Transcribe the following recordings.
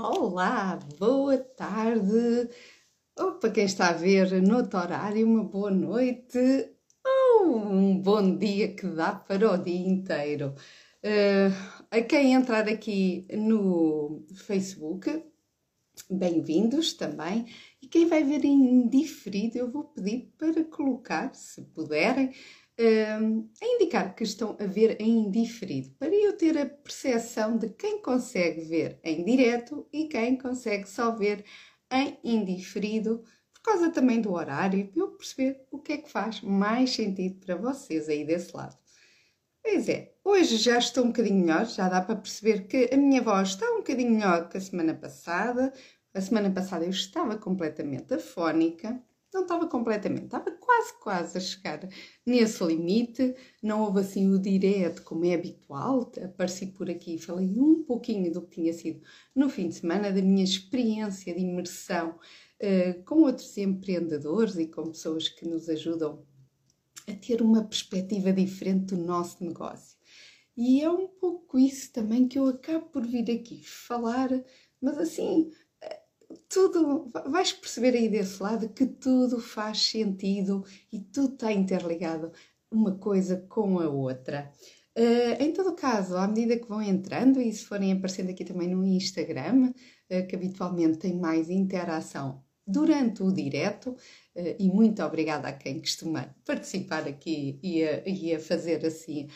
Olá, boa tarde, ou para quem está a ver no outro horário, uma boa noite, ou um bom dia que dá para o dia inteiro. Uh, a quem entrar aqui no Facebook, bem-vindos também. E quem vai ver em diferido, eu vou pedir para colocar, se puderem, a indicar que estão a ver em diferido, para eu ter a percepção de quem consegue ver em direto e quem consegue só ver em indiferido, por causa também do horário, para eu perceber o que é que faz mais sentido para vocês aí desse lado. Pois é, hoje já estou um bocadinho melhor, já dá para perceber que a minha voz está um bocadinho melhor que a semana passada. A semana passada eu estava completamente afónica, não estava completamente, estava quase, quase a chegar nesse limite. Não houve assim o direto como é habitual. Apareci por aqui e falei um pouquinho do que tinha sido no fim de semana, da minha experiência de imersão uh, com outros empreendedores e com pessoas que nos ajudam a ter uma perspectiva diferente do nosso negócio. E é um pouco isso também que eu acabo por vir aqui falar, mas assim, tudo, vais perceber aí desse lado que tudo faz sentido e tudo está interligado uma coisa com a outra. Uh, em todo caso, à medida que vão entrando e se forem aparecendo aqui também no Instagram, uh, que habitualmente tem mais interação durante o direto, e muito obrigada a quem costuma participar aqui e a, e a fazer assim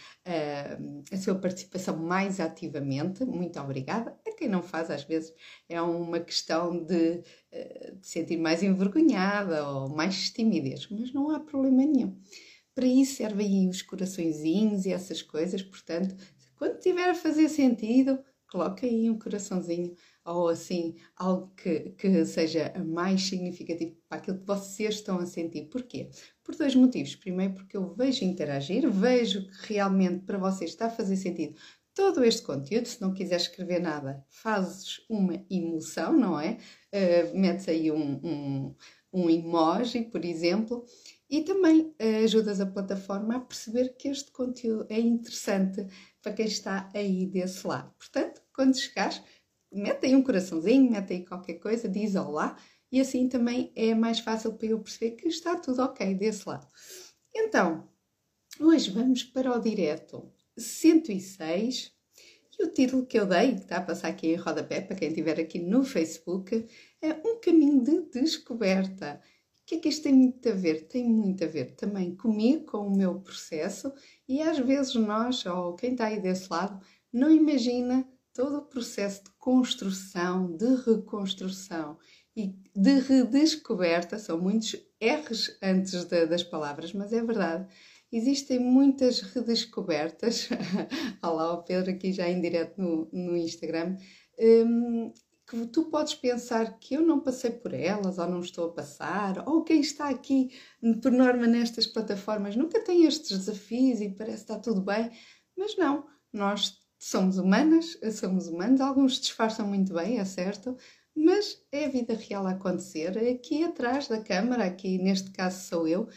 a sua participação mais ativamente, muito obrigada quem não faz, às vezes, é uma questão de, eh, de sentir mais envergonhada ou mais timidez, mas não há problema nenhum. Para isso servem os coraçõezinhos e essas coisas, portanto, quando tiver a fazer sentido, coloque aí um coraçãozinho ou assim, algo que, que seja mais significativo para aquilo que vocês estão a sentir. Porquê? Por dois motivos. Primeiro, porque eu vejo interagir, vejo que realmente para vocês está a fazer sentido todo este conteúdo. Se não quiser escrever nada, fazes uma emoção, não é? Uh, metes aí um, um, um emoji, por exemplo, e também uh, ajudas a plataforma a perceber que este conteúdo é interessante para quem está aí desse lado. Portanto, quando chegares, mete aí um coraçãozinho, mete aí qualquer coisa, diz olá, e assim também é mais fácil para eu perceber que está tudo ok desse lado. Então, hoje vamos para o direto 106. E o título que eu dei, que está a passar aqui em rodapé, para quem estiver aqui no Facebook, é Um Caminho de Descoberta. O que é que isto tem muito a ver? Tem muito a ver também comigo, com o meu processo, e às vezes nós, ou quem está aí desse lado, não imagina todo o processo de construção, de reconstrução e de redescoberta. São muitos R's antes de, das palavras, mas é verdade Existem muitas redescobertas. Olá, o Pedro aqui já em direto no, no Instagram. Um, que tu podes pensar que eu não passei por elas ou não estou a passar, ou quem está aqui por norma nestas plataformas nunca tem estes desafios e parece que está tudo bem, mas não, nós somos humanas, somos humanos, alguns disfarçam muito bem, é certo, mas é a vida real a acontecer, aqui atrás da câmara, aqui neste caso sou eu,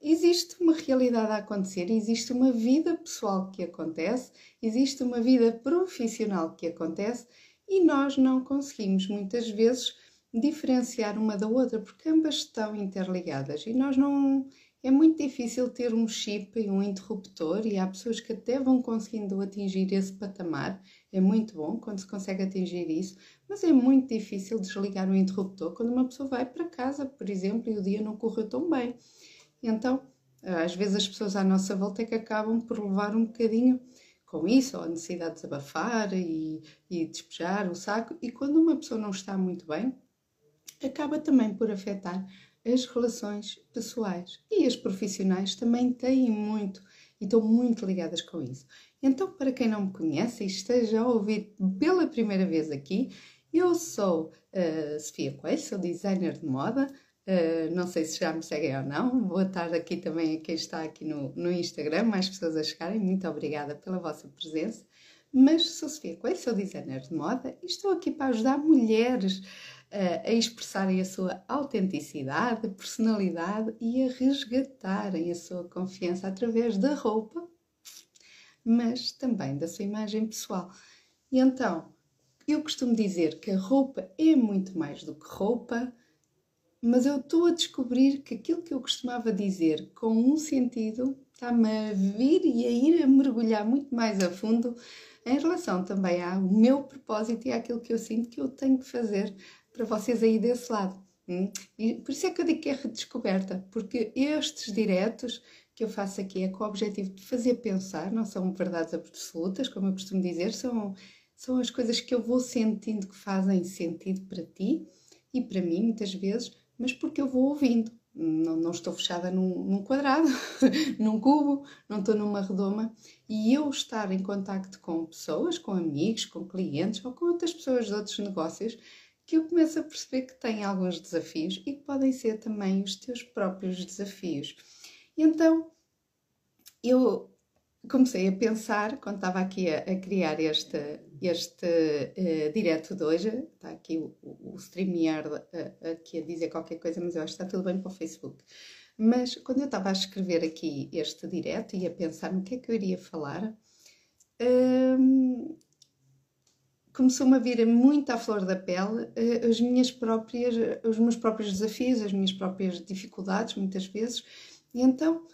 existe uma realidade a acontecer, existe uma vida pessoal que acontece, existe uma vida profissional que acontece e nós não conseguimos muitas vezes diferenciar uma da outra porque ambas estão interligadas e nós não é muito difícil ter um chip e um interruptor e há pessoas que até vão conseguindo atingir esse patamar. É muito bom quando se consegue atingir isso, mas é muito difícil desligar o interruptor quando uma pessoa vai para casa, por exemplo, e o dia não correu tão bem. Então, às vezes as pessoas à nossa volta é que acabam por levar um bocadinho com isso, ou a necessidade de desabafar e, e despejar o saco, e quando uma pessoa não está muito bem, acaba também por afetar as relações pessoais. E as profissionais também têm muito e estão muito ligadas com isso. Então, para quem não me conhece e esteja a ouvir pela primeira vez aqui, eu sou a Sofia Coelho, sou designer de moda, Uh, não sei se já me seguem ou não. Vou estar aqui também a quem está aqui no, no Instagram, mais pessoas a chegarem. Muito obrigada pela vossa presença. Mas sou Sofia Coelho, sou designer de moda e estou aqui para ajudar mulheres uh, a expressarem a sua autenticidade, personalidade e a resgatarem a sua confiança através da roupa, mas também da sua imagem pessoal. E então, eu costumo dizer que a roupa é muito mais do que roupa, mas eu estou a descobrir que aquilo que eu costumava dizer com um sentido está-me a vir e a ir a mergulhar muito mais a fundo em relação também ao meu propósito e àquilo que eu sinto que eu tenho que fazer para vocês aí desse lado. Hum? E por isso é que eu digo que é redescoberta, porque estes diretos que eu faço aqui é com o objetivo de fazer pensar, não são verdades absolutas, como eu costumo dizer, são, são as coisas que eu vou sentindo que fazem sentido para ti e para mim, muitas vezes, mas porque eu vou ouvindo. Não, não estou fechada num, num quadrado, num cubo, não estou numa redoma. E eu estar em contacto com pessoas, com amigos, com clientes ou com outras pessoas de outros negócios, que eu começo a perceber que têm alguns desafios e que podem ser também os teus próprios desafios. E então eu comecei a pensar, quando estava aqui a, a criar este, este uh, direto de hoje, está aqui o, o, o uh, aqui a dizer qualquer coisa, mas eu acho que está tudo bem para o Facebook. Mas quando eu estava a escrever aqui este direto e a pensar no que é que eu iria falar, hum, começou-me a vir muito à flor da pele uh, as minhas próprias, os meus próprios desafios, as minhas próprias dificuldades, muitas vezes. E então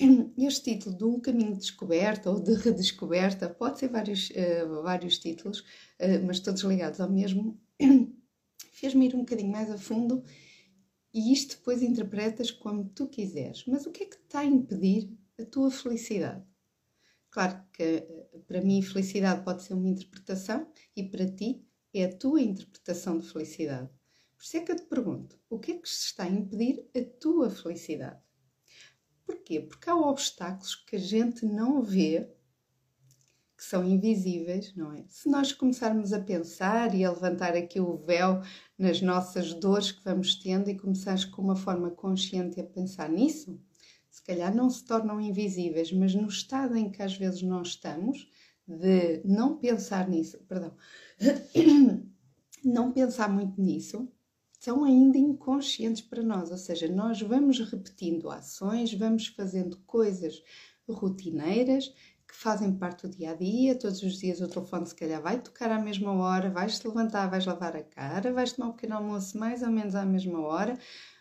este título de um caminho de descoberta ou de redescoberta, pode ser vários, uh, vários títulos, mas todos ligados ao mesmo, fez-me ir um bocadinho mais a fundo e isto depois interpretas como tu quiseres. Mas o que é que está a impedir a tua felicidade? Claro que eh, para mim felicidade pode ser uma interpretação e para ti é a tua interpretação de felicidade. Por isso é que eu te pergunto, o que é que está a impedir a tua felicidade? Porquê? Porque há obstáculos que a gente não vê, que são invisíveis, não é? Se nós começarmos a pensar e a levantar aqui o véu nas nossas dores que vamos tendo e começarmos com uma forma consciente a pensar nisso, se calhar não se tornam invisíveis, mas no estado em que às vezes nós estamos, de não pensar nisso, perdão, não pensar muito nisso, são ainda inconscientes para nós, ou seja, nós vamos repetindo ações, vamos fazendo coisas rotineiras que fazem parte do dia a dia. Todos os dias o telefone, se calhar, vai tocar à mesma hora, vais te levantar, vais lavar a cara, vais tomar um pequeno almoço mais ou menos à mesma hora,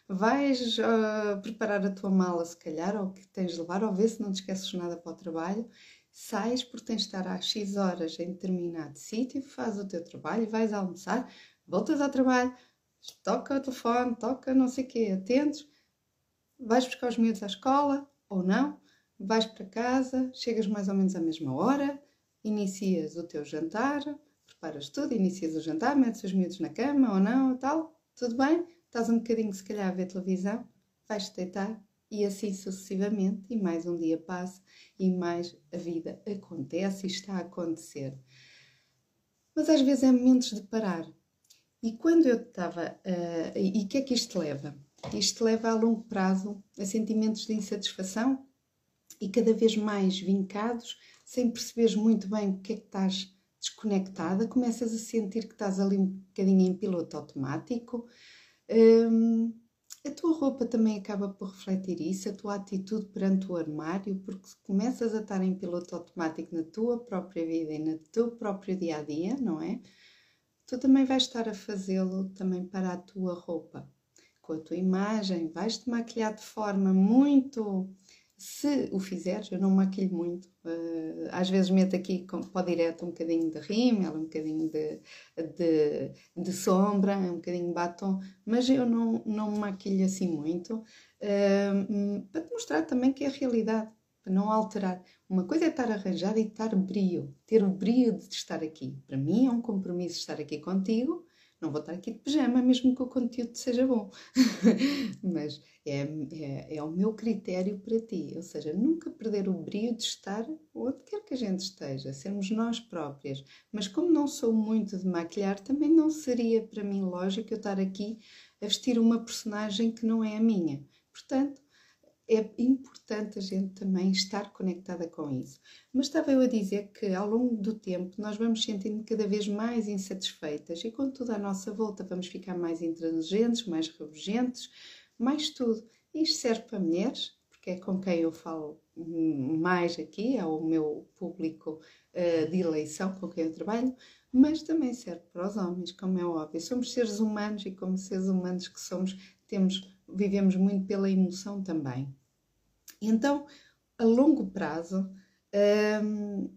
vais uh, preparar a tua mala, se calhar, ou o que tens de levar, ou ver se não te esqueces nada para o trabalho. Sais porque tens de estar às X horas em determinado sítio, fazes o teu trabalho, vais almoçar, voltas ao trabalho, toca o telefone, toca não sei o quê, atentos, vais buscar os miúdos à escola ou não, vais para casa, chegas mais ou menos à mesma hora, inicias o teu jantar, preparas tudo, inicias o jantar, metes os miúdos na cama ou não, tal, tudo bem, estás um bocadinho se calhar a ver televisão, vais-te deitar e assim sucessivamente, e mais um dia passa e mais a vida acontece e está a acontecer. Mas às vezes é momentos de parar, e quando eu estava. Uh, e o que é que isto leva? Isto leva a longo prazo a sentimentos de insatisfação e cada vez mais vincados, sem perceberes muito bem o que é que estás desconectada, começas a sentir que estás ali um bocadinho em piloto automático. A tua roupa também acaba por refletir isso, a tua atitude perante o armário, porque começas a estar em piloto automático na tua própria vida e no teu próprio dia a dia, não é? tu também vais estar a fazê-lo também para a tua roupa, com a tua imagem, vais-te maquilhar de forma muito. Se o fizeres, eu não maquilho muito, uh, às vezes meto aqui para o direto um bocadinho de rímel, um bocadinho de, de, de, sombra, um bocadinho de batom, mas eu não, não maquilho assim muito, uh, para te mostrar também que é a realidade para não alterar. Uma coisa é estar arranjada e estar brio, ter o brio de estar aqui. Para mim é um compromisso estar aqui contigo. Não vou estar aqui de pijama, mesmo que o conteúdo seja bom. Mas é, é, é, o meu critério para ti. Ou seja, nunca perder o brio de estar onde quer que a gente esteja, sermos nós próprias. Mas como não sou muito de maquilhar, também não seria para mim lógico eu estar aqui a vestir uma personagem que não é a minha. Portanto, é importante a gente também estar conectada com isso. Mas estava eu a dizer que ao longo do tempo nós vamos sentindo cada vez mais insatisfeitas e com tudo à nossa volta vamos ficar mais intransigentes, mais rabugentes, mais tudo. Isto serve para mulheres, porque é com quem eu falo mais aqui, é o meu público uh, de eleição com quem eu trabalho, mas também serve para os homens, como é óbvio. Somos seres humanos e, como seres humanos que somos, temos, vivemos muito pela emoção também. Então, a longo prazo, hum,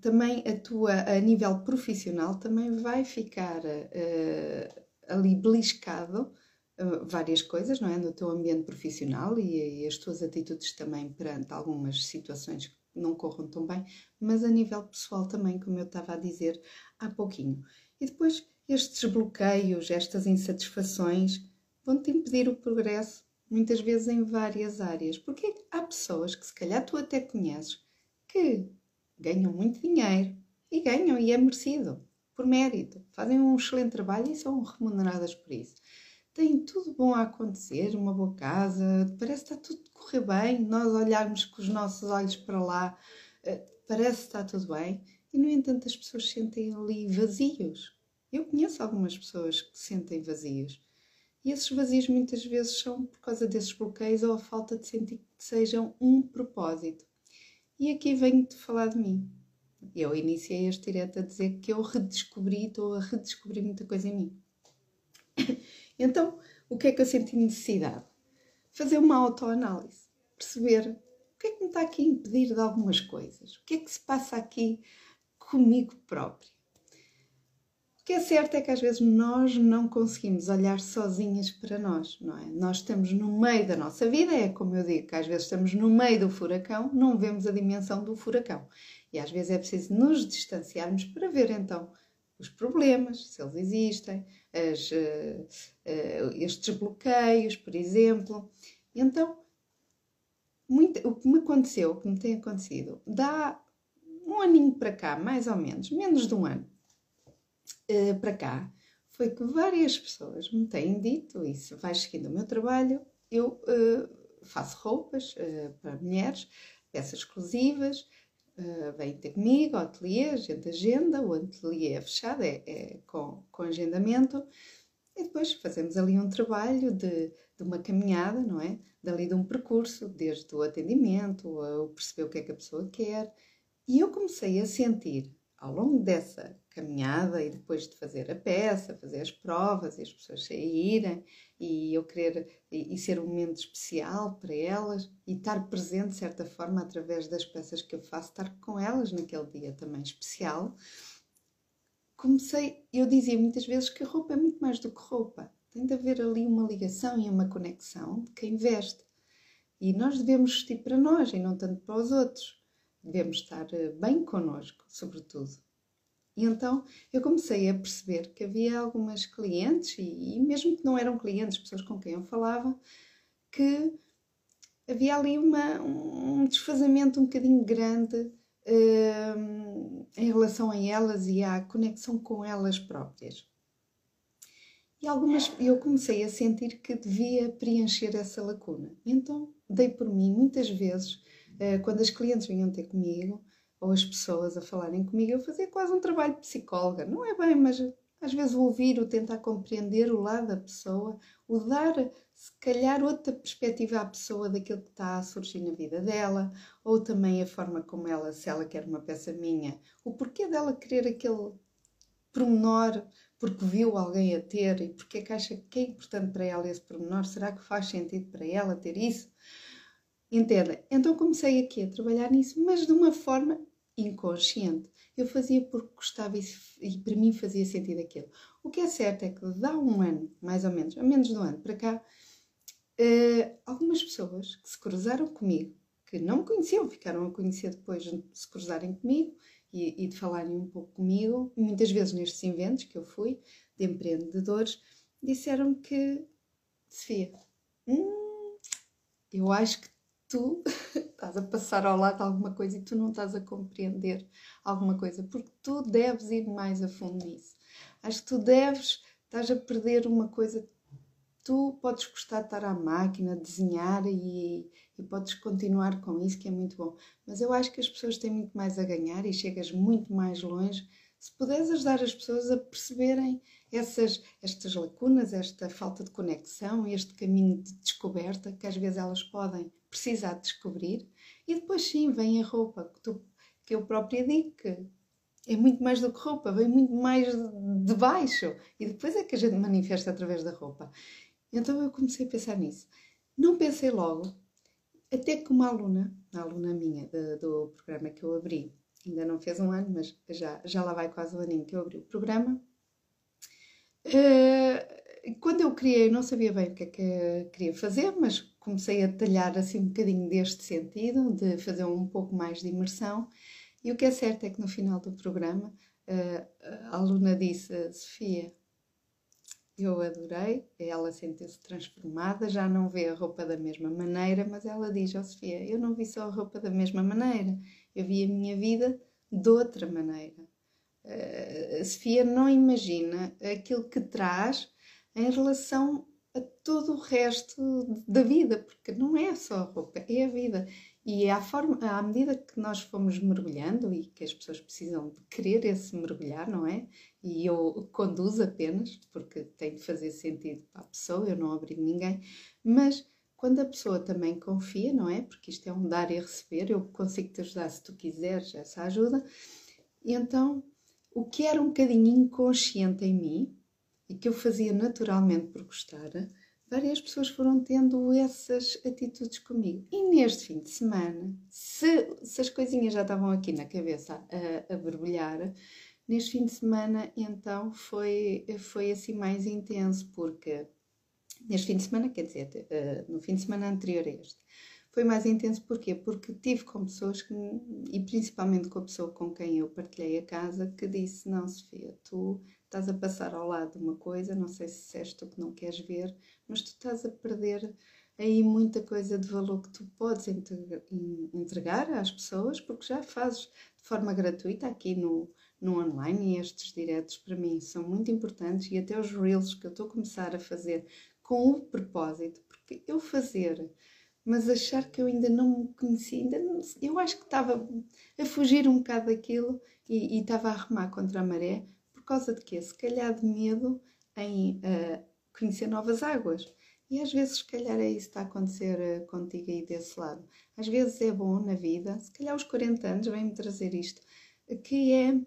também a tua, a nível profissional, também vai ficar uh, ali beliscado uh, várias coisas, não é? No teu ambiente profissional e, e as tuas atitudes também perante algumas situações que não corram tão bem, mas a nível pessoal também, como eu estava a dizer há pouquinho. E depois estes bloqueios, estas insatisfações vão-te impedir o progresso, muitas vezes em várias áreas, porque há pessoas que se calhar tu até conheces que ganham muito dinheiro e ganham e é merecido, por mérito, fazem um excelente trabalho e são remuneradas por isso. Tem tudo bom a acontecer, uma boa casa, parece que está tudo a correr bem, nós olharmos com os nossos olhos para lá, eh, parece que está tudo bem, e no entanto as pessoas sentem ali vazios. Eu conheço algumas pessoas que se sentem vazios. E esses vazios muitas vezes são por causa desses bloqueios ou a falta de sentir que sejam um propósito. E aqui venho-te falar de mim. Eu iniciei este direto a dizer que eu redescobri, estou a redescobrir muita coisa em mim. Então, o que é que eu senti necessidade? Fazer uma autoanálise, perceber o que é que me está aqui a impedir de algumas coisas, o que é que se passa aqui comigo próprio. Que é certo é que às vezes nós não conseguimos olhar sozinhas para nós, não é? Nós estamos no meio da nossa vida, é como eu digo, que às vezes estamos no meio do furacão, não vemos a dimensão do furacão. E às vezes é preciso nos distanciarmos para ver então os problemas, se eles existem, as, uh, uh, estes bloqueios, por exemplo. Então, muito, o que me aconteceu, o que me tem acontecido, dá um aninho para cá, mais ou menos, menos de um ano uh, para cá, foi que várias pessoas me têm dito, se vais seguindo o meu trabalho, eu faço roupas para mulheres, peças exclusivas, uh, vem ter comigo ao ateliê, a gente agenda, o ateliê é fechado, é, é com, com agendamento, e depois fazemos ali um trabalho de, de uma caminhada, não é? Dali de um percurso, desde o atendimento, a perceber o que é que a pessoa quer. E eu comecei a sentir ao longo dessa caminhada e depois de fazer a peça, fazer as provas e as pessoas saírem e eu querer e, e, ser um momento especial para elas e estar presente de certa forma através das peças que eu faço, estar com elas naquele dia também especial. Comecei, eu dizia muitas vezes que roupa é muito mais do que roupa. Tem de haver ali uma ligação e uma conexão de quem veste. E nós devemos vestir para nós e não tanto para os outros. Devemos estar eh, bem connosco, sobretudo. E então eu comecei a perceber que havia algumas clientes, e, e, mesmo que não eram clientes, pessoas com quem eu falava, que havia ali uma, um desfazamento um bocadinho grande uh, em relação a elas e à conexão com elas próprias. E algumas, eu comecei a sentir que devia preencher essa lacuna. Então dei por mim muitas vezes eh, quando as clientes vinham ter comigo, ou as pessoas a falarem comigo, eu fazia quase um trabalho de psicóloga. Não é bem, mas às vezes ouvir, o tentar compreender o lado da pessoa, o dar, se calhar, outra perspectiva à pessoa daquilo que está a surgir na vida dela, ou também a forma como ela, se ela quer uma peça minha, o porquê dela querer aquele pormenor porque viu alguém a ter e porque é que acha que é importante para ela esse pormenor, será que faz sentido para ela ter isso? Entenda? Então comecei aqui a trabalhar nisso, mas de uma forma inconsciente. Eu fazia porque gostava e, para mim fazia sentido aquilo. O que é certo é que dá um ano, mais ou menos, a menos de um ano para cá, uh, algumas pessoas que se cruzaram comigo, que não me conheciam, ficaram a conhecer depois de se cruzarem comigo e, e de falarem um pouco comigo, muitas vezes nestes eventos que eu fui, de empreendedores, disseram que, Sofia, hum, eu acho que tu estás a passar ao lado alguma coisa e tu não estás a compreender alguma coisa, porque tu deves ir mais a fundo nisso. Acho que tu deves, estás a perder uma coisa. Tu podes gostar de estar à máquina, desenhar e, e podes continuar com isso, que é muito bom. Mas eu acho que as pessoas têm muito mais a ganhar e chegas muito mais longe se puderes ajudar as pessoas a perceberem essas, estas lacunas, esta falta de conexão, este caminho de descoberta que às vezes elas podem precisar de descobrir, e depois sim vem a roupa que, tu, que eu própria digo que é muito mais do que roupa, vem muito mais de baixo. E depois é que a gente manifesta através da roupa. Então eu comecei a pensar nisso. Não pensei logo, até que uma aluna, a aluna minha de, do programa que eu abri, ainda não fez um ano, mas já, já lá vai quase um aninho que eu abri o programa. Uh, quando eu criei, não sabia bem o que é que queria fazer, mas comecei a detalhar assim um bocadinho deste sentido, de fazer um pouco mais de imersão. E o que é certo é que no final do programa uh, a aluna disse: Sofia, eu adorei, ela sentiu-se transformada, já não vê a roupa da mesma maneira, mas ela diz: oh, Sofia, eu não vi só a roupa da mesma maneira, eu vi a minha vida de outra maneira. Uh, a Sofia não imagina aquilo que traz em relação a todo o resto da vida, porque não é só a roupa, é a vida. E à, forma, à medida que nós fomos mergulhando e que as pessoas precisam de querer esse mergulhar, não é? E eu conduzo apenas, porque tem de fazer sentido para a pessoa, eu não obrigo ninguém, mas quando a pessoa também confia, não é? Porque isto é um dar e receber, eu consigo te ajudar se tu quiseres essa ajuda. E então, o que era um bocadinho inconsciente em mim e que eu fazia naturalmente por gostar, várias pessoas foram tendo essas atitudes comigo. E neste fim de semana, se, se as coisinhas já estavam aqui na cabeça a, a borbulhar, neste fim de semana então foi, foi assim mais intenso, porque neste fim de semana, quer dizer, uh, no fim de semana anterior a este, foi mais intenso porquê? Porque tive com pessoas que, e principalmente com a pessoa com quem eu partilhei a casa, que disse: Não, Sofia, tu estás a passar ao lado de uma coisa, não sei se és tu que não queres ver, mas tu estás a perder aí muita coisa de valor que tu podes entregar às pessoas, porque já fazes de forma gratuita aqui no, no online e estes diretos para mim são muito importantes e até os reels que eu estou a começar a fazer com o propósito, porque eu fazer, mas achar que eu ainda não me conhecia, ainda não, eu acho que estava a fugir um bocado daquilo e, e estava a remar contra a maré, causa de quê? Se calhar de medo em uh, conhecer novas águas. E às vezes, se calhar, é isso que está a acontecer uh, contigo aí desse lado. Às vezes é bom na vida, se calhar aos 40 anos vem-me trazer isto, que é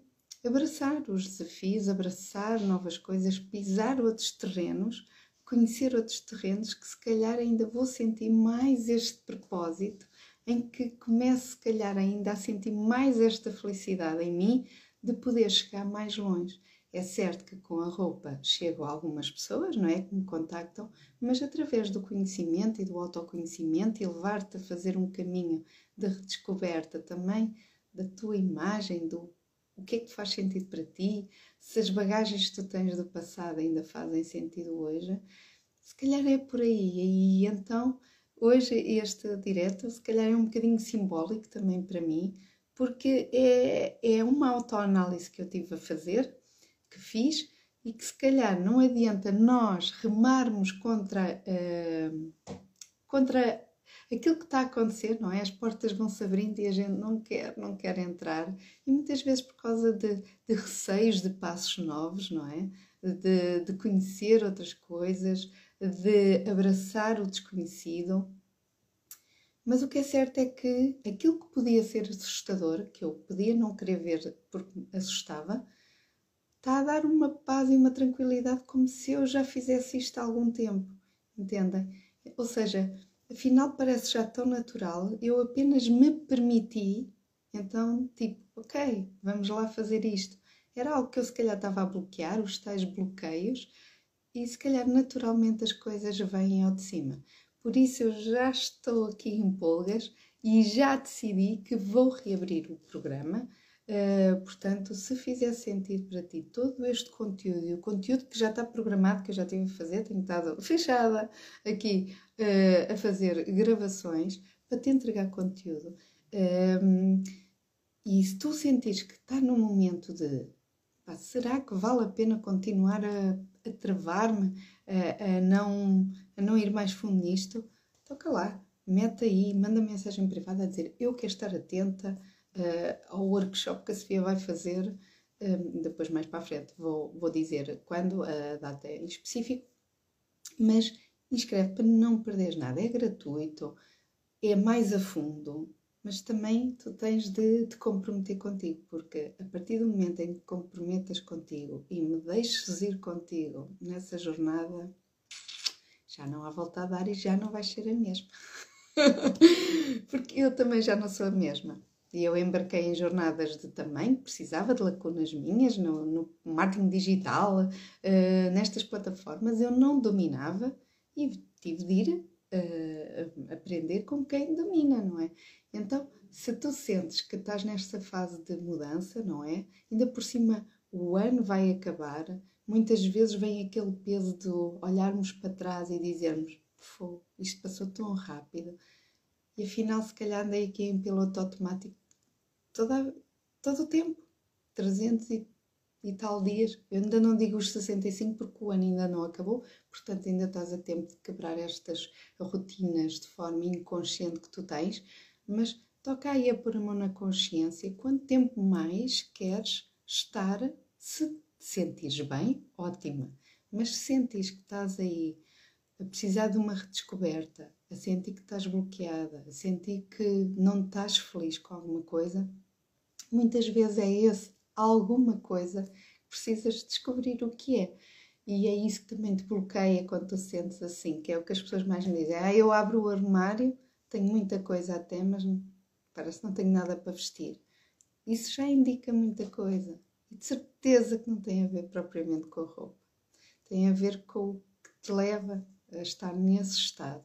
abraçar os desafios, abraçar novas coisas, pisar outros terrenos, conhecer outros terrenos que se calhar ainda vou sentir mais este propósito, em que comece se calhar ainda a sentir mais esta felicidade em mim de poder chegar mais longe. É certo que com a roupa chego a algumas pessoas, não é? Que me contactam, mas através do conhecimento e do autoconhecimento e levar-te a fazer um caminho de redescoberta também da tua imagem, do o que é que faz sentido para ti, se as bagagens que tu tens do passado ainda fazem sentido hoje, se calhar é por aí. E então, hoje este direto, se calhar é um bocadinho simbólico também para mim, porque é, é uma autoanálise que eu tive a fazer que fiz e que se calhar não adianta nós remarmos contra, uh, contra aquilo que está a acontecer, não é? As portas vão se abrindo e a gente não quer, não quer entrar. E muitas vezes por causa de, de receios de passos novos, não é? De, de conhecer outras coisas, de abraçar o desconhecido. Mas o que é certo é que aquilo que podia ser assustador, que eu podia não querer ver porque me assustava, está a dar uma paz e uma tranquilidade como se eu já fizesse isto há algum tempo, entendem? Ou seja, afinal parece já tão natural, eu apenas me permiti, então, tipo, ok, vamos lá fazer isto. Era algo que eu se calhar estava a bloquear, os tais bloqueios, e se calhar naturalmente as coisas vêm ao de cima. Por isso eu já estou aqui em polgas e já decidi que vou reabrir o programa Uh, portanto, se fizer sentido para ti todo este conteúdo e o conteúdo que já está programado, que eu já tive a fazer, tenho estado fechada aqui uh, a fazer gravações para te entregar conteúdo. Um, e se tu sentires que está no momento de pá, será que vale a pena continuar a, a travar-me, a, a, não, a não ir mais fundo nisto, toca lá, mete aí, manda mensagem privada a dizer eu quero estar atenta uh, ao workshop que a Sofia vai fazer. Um, depois, mais para a frente, vou, vou dizer quando, a data em específico. Mas inscreve para não perderes nada. É gratuito, é mais a fundo. mas também tu tens de te comprometer contigo, porque a partir do momento em que comprometas contigo e me deixes ir contigo nessa jornada, já não há volta a dar e já não vais ser a mesma. porque eu também já não sou a mesma. E eu embarquei em jornadas de tamanho, precisava de lacunas minhas no, no marketing digital, uh, nestas plataformas, eu não dominava e tive de ir uh, aprender com quem domina, não é? Então, se tu sentes que estás nesta fase de mudança, não é? Ainda por cima o ano vai acabar, muitas vezes vem aquele peso de olharmos para trás e dizermos: isto passou tão rápido. E afinal, se calhar andei aqui em piloto automático toda, todo o tempo 300 e, e tal dias. Eu ainda não digo os 65 porque o ano ainda não acabou, portanto, ainda estás a tempo de quebrar estas rotinas de forma inconsciente que tu tens mas toca aí a pôr a mão na consciência. Quanto tempo mais queres estar? Se te sentires bem, ótima. Mas se sentires que estás aí a precisar de uma redescoberta, a sentir que estás bloqueada, a sentir que não estás feliz com alguma coisa, muitas vezes é esse alguma coisa precisas descobrir o que é. E é isso que também te bloqueia quando tu sentes assim, que é o que as pessoas mais me dizem. Ah, eu abro o armário tenho muita coisa até, mas parece que não tenho nada para vestir. Isso já indica muita coisa. E de certeza que não tem a ver propriamente com a roupa. Tem a ver com o que te leva a estar nesse estado.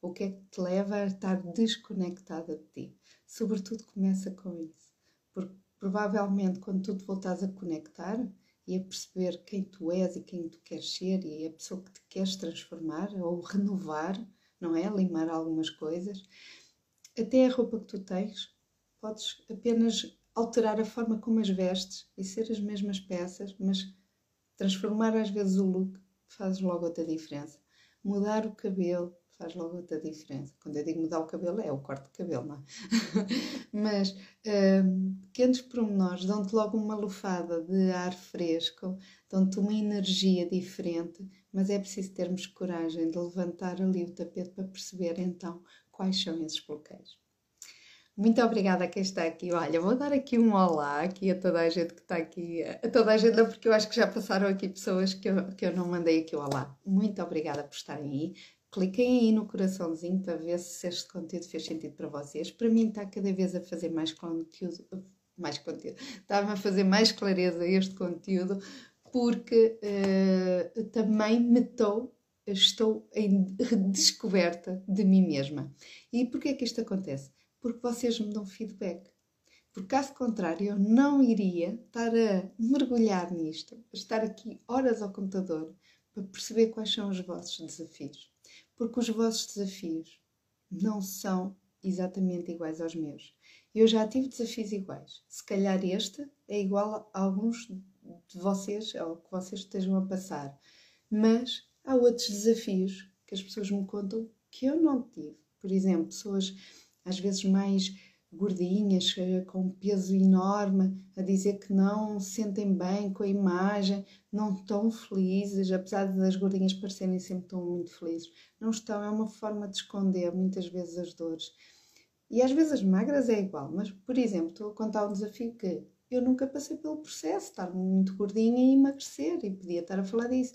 O que é que te leva a estar desconectada de ti. Sobretudo começa com isso. Porque provavelmente quando tu te voltas a conectar e a perceber quem tu és e quem tu queres ser e a pessoa que te queres transformar ou renovar, não é? Limar algumas coisas. Até a roupa que tu tens, podes apenas alterar a forma como as vestes e ser as mesmas peças, mas transformar às vezes o look faz logo outra diferença. Mudar o cabelo faz logo outra diferença. Quando eu digo mudar o cabelo, é o corte de cabelo, não é? Mas um, pequenos pormenores dão-te logo uma lufada de ar fresco, dão-te uma energia diferente, mas é preciso termos coragem de levantar ali o tapete para perceber então quais são esses bloqueios. Muito obrigada a quem está aqui. Olha, vou dar aqui um olá aqui a toda a gente que está aqui, a toda a gente, porque eu acho que já passaram aqui pessoas que eu, que eu não mandei aqui o olá. Muito obrigada por estarem aí. Cliquem aí no coraçãozinho para ver se este conteúdo fez sentido para vocês. Para mim está cada vez a fazer mais conteúdo, mais conteúdo, está-me a fazer mais clareza este conteúdo, porque uh, também me estou, estou em descoberta de mim mesma. E porquê é que isto acontece? Porque vocês me dão feedback. Porque caso contrário, eu não iria estar a mergulhar nisto, estar aqui horas ao computador para perceber quais são os vossos desafios. Porque os vossos desafios não são exatamente iguais aos meus. Eu já tive desafios iguais. Se calhar este é igual a alguns de vocês, ou que vocês estejam a passar. Mas há outros desafios que as pessoas me contam que eu não tive. Por exemplo, pessoas às vezes mais gordinhas, eh, com um peso enorme, a dizer que não se sentem bem com a imagem, não estão felizes, apesar das gordinhas parecerem sempre tão muito felizes. Não estão, é uma forma de esconder muitas vezes as dores. E às vezes as magras é igual, mas, por exemplo, estou a contar um desafio que eu nunca passei pelo processo, estar muito gordinha e emagrecer, e podia estar a falar disso.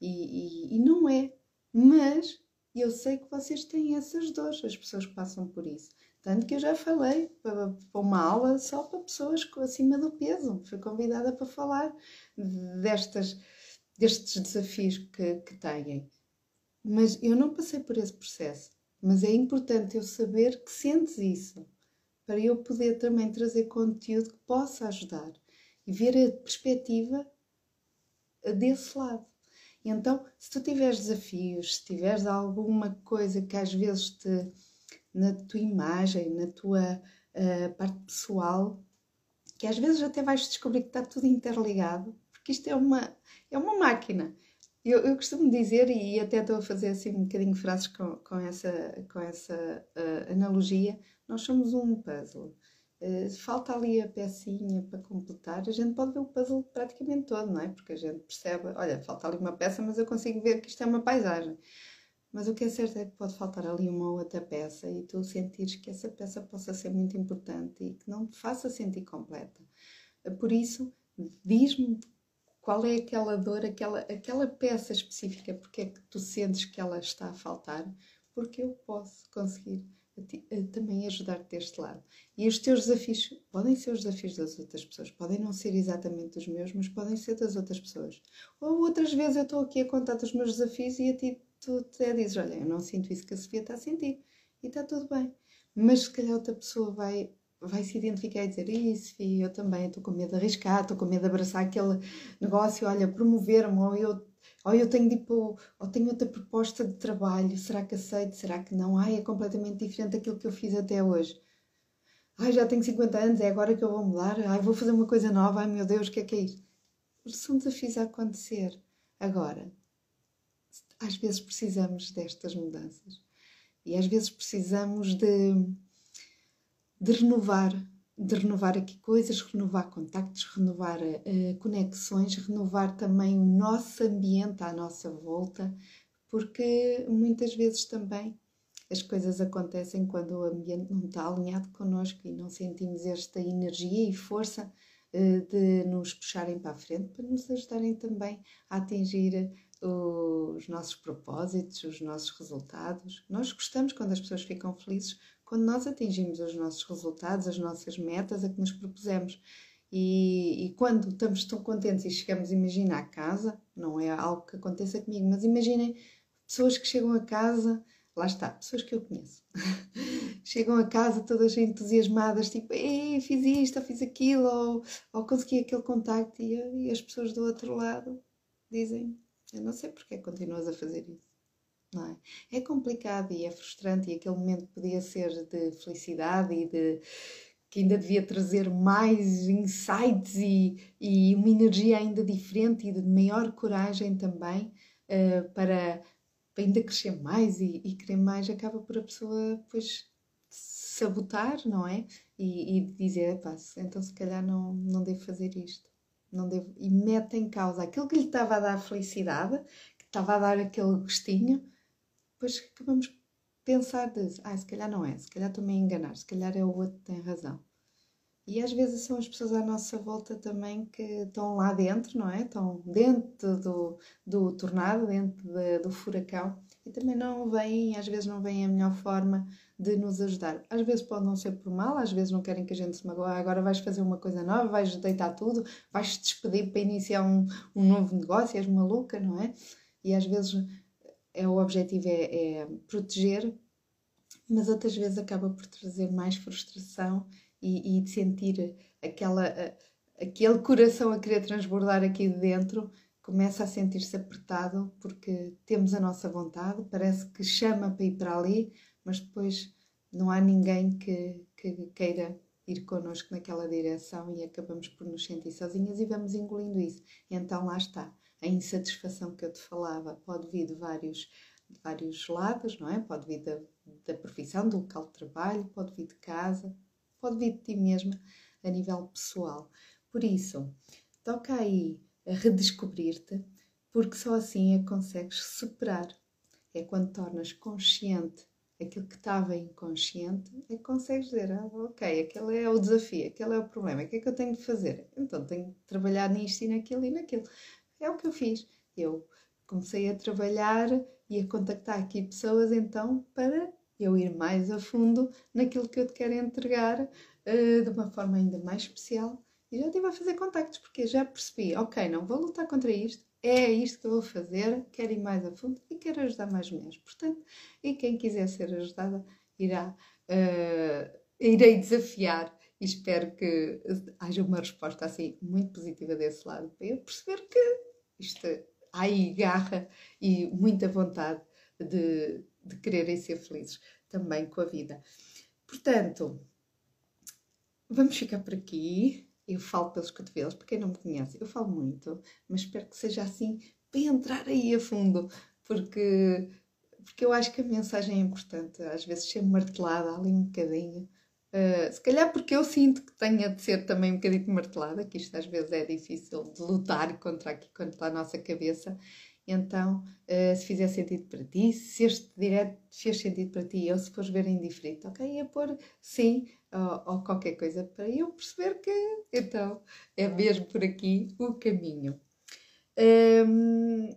E, e, e não é. Mas eu sei que vocês têm essas dores, as pessoas que passam por isso. Tanto que eu já falei para, para uma aula só para pessoas acima do peso. Fui convidada para falar destas, destes desafios que, que têm. Mas eu não passei por esse processo. Mas é importante eu saber que sentes isso, para eu poder também trazer conteúdo que possa ajudar e ver a perspectiva desse lado. Então, se tu tiveres desafios, se tiveres alguma coisa que às vezes te na tua imagem, na tua uh, parte pessoal, que às vezes até vais descobrir que está tudo interligado, porque isto é uma, é uma máquina. Eu, eu costumo dizer, e até estou a fazer assim um bocadinho frases com, com essa, com essa uh, analogia, nós somos um puzzle. Uh, falta ali a pecinha para completar, a gente pode ver o puzzle praticamente todo, não é? Porque a gente percebe, olha, falta ali uma peça, mas eu consigo ver que isto é uma paisagem. Mas o que é certo é que pode faltar ali uma outra peça e tu sentires que essa peça possa ser muito importante e que não te faça sentir completa. Por isso, diz-me qual é aquela dor, aquela, aquela peça específica, porque é que tu sentes que ela está a faltar, porque eu posso conseguir também ajudar-te deste lado. E os teus desafios podem ser os desafios das outras pessoas, podem não ser exatamente os meus, mas podem ser das outras pessoas. Ou outras vezes eu estou aqui a contar os meus desafios e a ti tu até dizes: Olha, eu não sinto isso que a Sofia está a sentir, e está tudo bem. Mas se calhar outra pessoa vai, vai se identificar e dizer: Isso, Sofia, eu também estou com medo de arriscar, estou com medo de abraçar aquele negócio, olha, promover-me, ou eu ou eu tenho tipo, ou tenho outra proposta de trabalho, será que aceito, será que não? Ai, é completamente diferente daquilo que eu fiz até hoje. Ai, já tenho 50 anos, é agora que eu vou mudar. Ai, vou fazer uma coisa nova. Ai, meu Deus, o que é que é isto? São desafios a acontecer. Agora, às vezes precisamos destas mudanças. E às vezes precisamos de, de renovar de renovar aqui coisas, renovar contactos, renovar uh, conexões, renovar também o nosso ambiente à nossa volta, porque muitas vezes também as coisas acontecem quando o ambiente não está alinhado connosco e não sentimos esta energia e força uh, de nos puxarem para a frente, para nos ajudarem também a atingir os nossos propósitos, os nossos resultados. Nós gostamos quando as pessoas ficam felizes quando nós atingimos os nossos resultados, as nossas metas a que nos propusemos. E, e, quando estamos tão contentes e chegamos, imagina, a casa, não é algo que aconteça comigo, mas imaginem pessoas que chegam a casa, lá está, pessoas que eu conheço, chegam a casa todas entusiasmadas, tipo, Ei, fiz isto, ou fiz aquilo, ou, ou consegui aquele contacto, e, e as pessoas do outro lado dizem, eu não sei porque é continuas a fazer isso não é? É complicado e é frustrante, e aquele momento podia ser de felicidade e de que ainda devia trazer mais insights e, e uma energia ainda diferente e de maior coragem também uh, para, para, ainda crescer mais e, e, querer mais, acaba por a pessoa depois sabotar, não é? E, e dizer, então se calhar não, não devo fazer isto. Não devo, e mete em causa aquilo que lhe estava a dar felicidade, que estava a dar aquele gostinho, depois acabamos de pensar ah, se calhar não é, se calhar estou-me a enganar, se calhar é o outro que tem razão. E às vezes são as pessoas à nossa volta também que estão lá dentro, não é? Estão dentro do, do tornado, dentro de, do furacão e também não vêm, às vezes não vêm a melhor forma de nos ajudar. Às vezes pode não ser por mal, às vezes não querem que a gente se magoe, ah, agora vais fazer uma coisa nova, vais deitar tudo, vais te despedir para iniciar um, um novo negócio, és maluca, não é? E às vezes é, o objetivo é, é, proteger, mas outras vezes acaba por trazer mais frustração e, e sentir aquela, aquele coração a querer transbordar aqui de dentro começa a sentir-se apertado porque temos a nossa vontade, parece que chama para ir para ali, mas depois não há ninguém que, que queira ir connosco naquela direção e acabamos por nos sentir sozinhas e vamos engolindo isso. Então lá está a insatisfação que eu te falava pode vir de vários, de vários lados, não é? Pode vir da, da profissão, do local de trabalho, pode vir de casa, pode vir de ti mesma a nível pessoal. Por isso, toca aí a redescobrir-te, porque só assim que consegues superar. É quando tornas consciente aquilo que estava inconsciente, é que consegues dizer, ah, ok, aquele é o desafio, aquele é o problema, o que é que eu tenho de fazer? Então tenho de trabalhar nisto e naquilo e naquilo. É o que eu fiz. Eu comecei a trabalhar e a contactar aqui pessoas então para eu ir mais a fundo naquilo que eu te quero entregar uh, de uma forma ainda mais especial. E já estive a fazer contactos porque já percebi, ok, não vou lutar contra isto, é isto que eu vou fazer, quero ir mais a fundo e quero ajudar mais mulheres. Portanto, e quem quiser ser ajudada irá, uh, irei desafiar e espero que haja uma resposta assim muito positiva desse lado para eu perceber que isto, há aí garra e muita vontade de, de quererem ser felizes também com a vida. Portanto, vamos ficar por aqui. Eu falo pelos cotovelos, para quem não me conhece, eu falo muito, mas espero que seja assim para entrar aí a fundo, porque, porque eu acho que a mensagem é importante, às vezes ser martelada ali um bocadinho, Uh, se calhar porque eu sinto que tenha de ser também um bocadinho martelada, que isto às vezes é difícil de lutar contra aqui, contra a nossa cabeça, Então, uh, se fizer sentido para ti, se este direto fez sentido para ti, ou se fores ver em diferente, ok? Ia pôr sim ou, ou, qualquer coisa para eu perceber que então é mesmo por aqui o caminho. Um,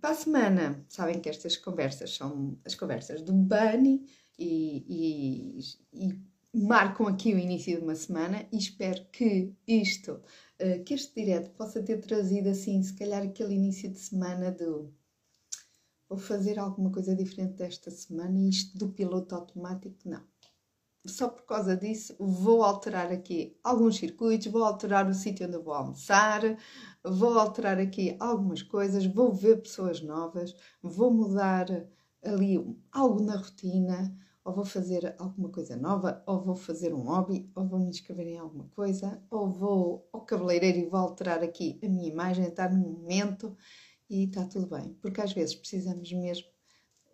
para a semana, sabem que estas conversas são as conversas do Bunny e, e, e marcam aqui o início de uma semana e espero que isto, uh, que este direto possa ter trazido assim, se calhar aquele início de semana do vou fazer alguma coisa diferente desta semana e isto do piloto automático, não. Só por causa disso vou alterar aqui alguns circuitos, vou alterar o sítio onde vou almoçar, vou alterar aqui algumas coisas, vou ver pessoas novas, vou mudar ali algo na rotina, ou vou fazer alguma coisa nova, ou vou fazer um hobby, ou vou me inscrever em alguma coisa, ou vou ao cabeleireiro e vou alterar aqui a minha imagem, estar no momento e está tudo bem, porque às vezes precisamos mesmo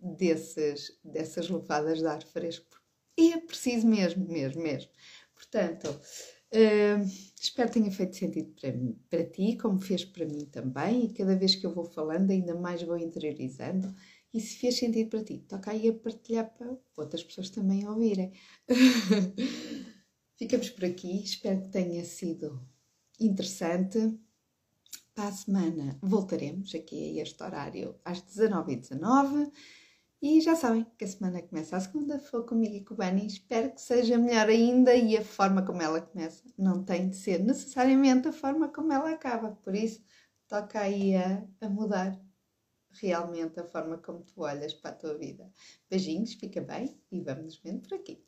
desses, dessas levadas de ar fresco. E é preciso mesmo, mesmo, mesmo. Portanto, uh, espero que tenha feito sentido para, mim, para ti, como fez para mim também, e cada vez que eu vou falando, ainda mais vou interiorizando e se fez sentido para ti, toca aí a partilhar para outras pessoas também ouvirem. Ficamos por aqui, espero que tenha sido interessante. Para a semana voltaremos aqui a este horário às 19h19 e já sabem que a semana começa a segunda, foi comigo e com o Bani. Espero que seja melhor ainda e a forma como ela começa não tem de ser necessariamente a forma como ela acaba. Por isso, toca aí a, a mudar realmente a forma como tu olhas para a tua vida. Beijinhos, fica bem e vamos nos vendo por aqui.